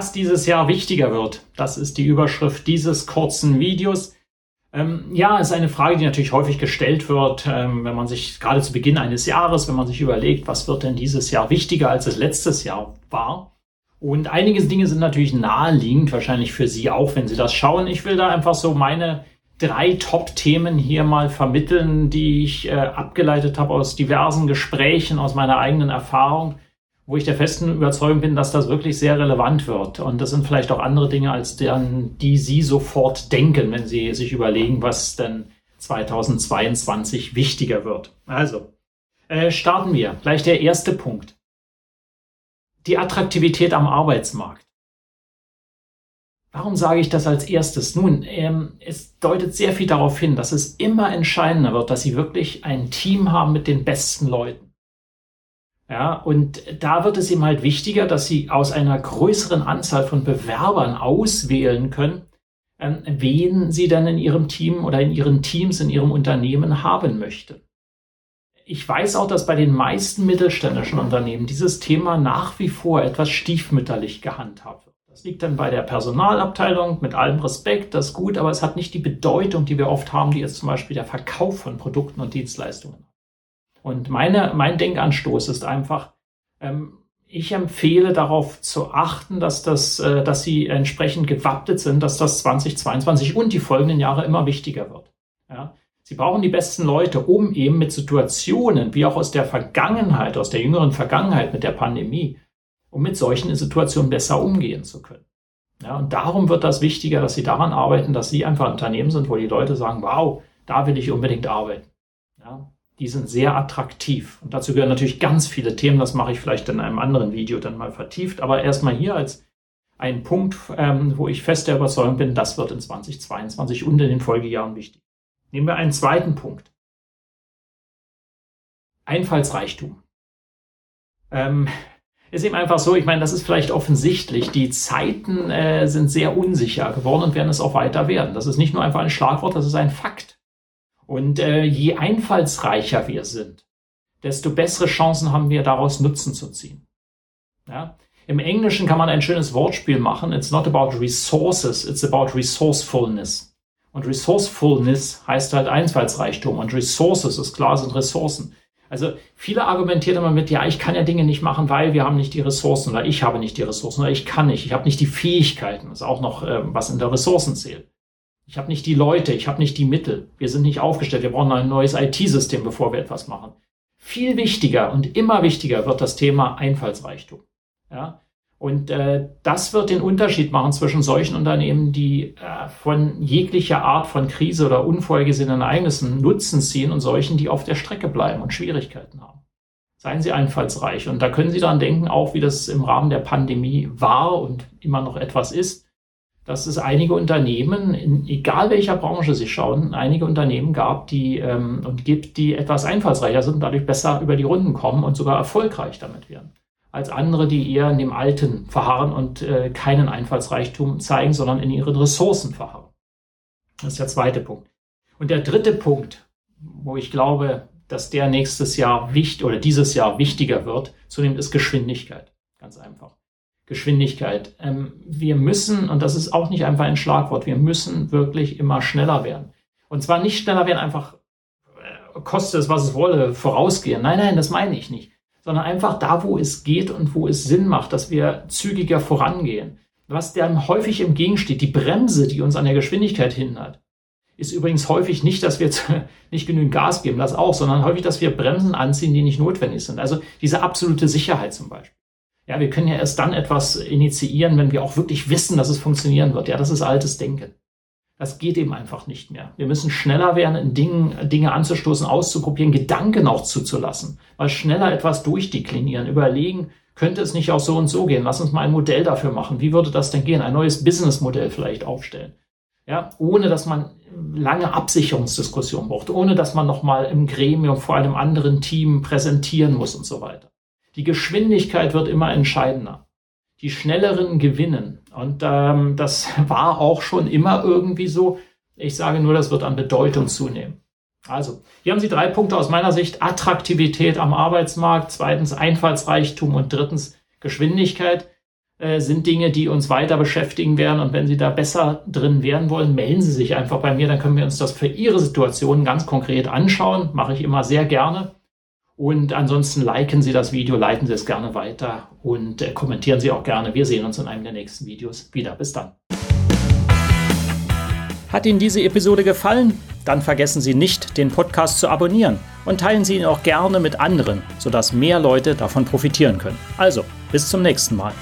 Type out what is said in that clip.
Was dieses Jahr wichtiger wird, das ist die Überschrift dieses kurzen Videos. Ähm, ja, ist eine Frage, die natürlich häufig gestellt wird, ähm, wenn man sich gerade zu Beginn eines Jahres, wenn man sich überlegt, was wird denn dieses Jahr wichtiger als es letztes Jahr war. Und einige Dinge sind natürlich naheliegend, wahrscheinlich für Sie auch, wenn Sie das schauen. Ich will da einfach so meine drei Top-Themen hier mal vermitteln, die ich äh, abgeleitet habe aus diversen Gesprächen, aus meiner eigenen Erfahrung wo ich der festen Überzeugung bin, dass das wirklich sehr relevant wird. Und das sind vielleicht auch andere Dinge, als deren, die Sie sofort denken, wenn Sie sich überlegen, was denn 2022 wichtiger wird. Also, äh, starten wir. Gleich der erste Punkt. Die Attraktivität am Arbeitsmarkt. Warum sage ich das als erstes? Nun, ähm, es deutet sehr viel darauf hin, dass es immer entscheidender wird, dass Sie wirklich ein Team haben mit den besten Leuten. Ja, und da wird es ihm halt wichtiger, dass sie aus einer größeren Anzahl von Bewerbern auswählen können, ähm, wen sie dann in ihrem Team oder in ihren Teams, in ihrem Unternehmen haben möchte. Ich weiß auch, dass bei den meisten mittelständischen Unternehmen dieses Thema nach wie vor etwas stiefmütterlich gehandhabt wird. Das liegt dann bei der Personalabteilung mit allem Respekt, das ist gut, aber es hat nicht die Bedeutung, die wir oft haben, die jetzt zum Beispiel der Verkauf von Produkten und Dienstleistungen und meine, mein Denkanstoß ist einfach, ähm, ich empfehle darauf zu achten, dass das, äh, dass sie entsprechend gewappnet sind, dass das 2022 und die folgenden Jahre immer wichtiger wird. Ja? Sie brauchen die besten Leute, um eben mit Situationen, wie auch aus der Vergangenheit, aus der jüngeren Vergangenheit mit der Pandemie, um mit solchen Situationen besser umgehen zu können. Ja, und darum wird das wichtiger, dass Sie daran arbeiten, dass Sie einfach ein Unternehmen sind, wo die Leute sagen, wow, da will ich unbedingt arbeiten. Ja, die sind sehr attraktiv. Und dazu gehören natürlich ganz viele Themen, das mache ich vielleicht in einem anderen Video dann mal vertieft. Aber erstmal hier als ein Punkt, ähm, wo ich fest der Überzeugung bin, das wird in 2022 und in den Folgejahren wichtig. Nehmen wir einen zweiten Punkt. Einfallsreichtum. Ähm, ist eben einfach so, ich meine, das ist vielleicht offensichtlich. Die Zeiten äh, sind sehr unsicher geworden und werden es auch weiter werden. Das ist nicht nur einfach ein Schlagwort, das ist ein Fakt. Und äh, je einfallsreicher wir sind, desto bessere Chancen haben wir daraus Nutzen zu ziehen. Ja? Im Englischen kann man ein schönes Wortspiel machen. It's not about resources, it's about resourcefulness. Und resourcefulness heißt halt Einfallsreichtum und Resources ist klar, sind Ressourcen. Also viele argumentieren immer mit, ja, ich kann ja Dinge nicht machen, weil wir haben nicht die Ressourcen oder ich habe nicht die Ressourcen oder ich kann nicht, ich habe nicht die Fähigkeiten. Das ist auch noch, äh, was in der Ressourcen zählt. Ich habe nicht die Leute, ich habe nicht die Mittel. Wir sind nicht aufgestellt. Wir brauchen ein neues IT-System, bevor wir etwas machen. Viel wichtiger und immer wichtiger wird das Thema Einfallsreichtum. Ja? Und äh, das wird den Unterschied machen zwischen solchen Unternehmen, die äh, von jeglicher Art von Krise oder unvorhergesehenen Ereignissen Nutzen ziehen und solchen, die auf der Strecke bleiben und Schwierigkeiten haben. Seien Sie einfallsreich. Und da können Sie daran denken, auch wie das im Rahmen der Pandemie war und immer noch etwas ist dass es einige Unternehmen, in, egal welcher Branche Sie schauen, einige Unternehmen gab, die ähm, und gibt, die etwas einfallsreicher sind dadurch besser über die Runden kommen und sogar erfolgreich damit werden. Als andere, die eher in dem Alten verharren und äh, keinen Einfallsreichtum zeigen, sondern in ihren Ressourcen verharren. Das ist der zweite Punkt. Und der dritte Punkt, wo ich glaube, dass der nächstes Jahr wichtig oder dieses Jahr wichtiger wird, zunehmend ist Geschwindigkeit. Ganz einfach. Geschwindigkeit. Ähm, wir müssen, und das ist auch nicht einfach ein Schlagwort, wir müssen wirklich immer schneller werden. Und zwar nicht schneller werden, einfach äh, koste es, was es wolle, vorausgehen. Nein, nein, das meine ich nicht. Sondern einfach da, wo es geht und wo es Sinn macht, dass wir zügiger vorangehen. Was dann häufig im Gegensteht, die Bremse, die uns an der Geschwindigkeit hindert, ist übrigens häufig nicht, dass wir nicht genügend Gas geben, das auch, sondern häufig, dass wir Bremsen anziehen, die nicht notwendig sind. Also diese absolute Sicherheit zum Beispiel. Ja, wir können ja erst dann etwas initiieren, wenn wir auch wirklich wissen, dass es funktionieren wird. Ja, das ist altes Denken. Das geht eben einfach nicht mehr. Wir müssen schneller werden, in Dingen, Dinge anzustoßen, auszuprobieren, Gedanken auch zuzulassen. Mal schneller etwas durchdeklinieren, überlegen, könnte es nicht auch so und so gehen? Lass uns mal ein Modell dafür machen. Wie würde das denn gehen? Ein neues Businessmodell vielleicht aufstellen. Ja, ohne dass man lange Absicherungsdiskussionen braucht, ohne dass man nochmal im Gremium vor einem anderen Team präsentieren muss und so weiter. Die Geschwindigkeit wird immer entscheidender. Die schnelleren gewinnen. Und ähm, das war auch schon immer irgendwie so. Ich sage nur, das wird an Bedeutung zunehmen. Also, hier haben Sie drei Punkte aus meiner Sicht. Attraktivität am Arbeitsmarkt, zweitens Einfallsreichtum und drittens Geschwindigkeit äh, sind Dinge, die uns weiter beschäftigen werden. Und wenn Sie da besser drin werden wollen, melden Sie sich einfach bei mir. Dann können wir uns das für Ihre Situation ganz konkret anschauen. Mache ich immer sehr gerne. Und ansonsten liken Sie das Video, leiten Sie es gerne weiter und äh, kommentieren Sie auch gerne. Wir sehen uns in einem der nächsten Videos wieder. Bis dann. Hat Ihnen diese Episode gefallen? Dann vergessen Sie nicht, den Podcast zu abonnieren und teilen Sie ihn auch gerne mit anderen, sodass mehr Leute davon profitieren können. Also, bis zum nächsten Mal.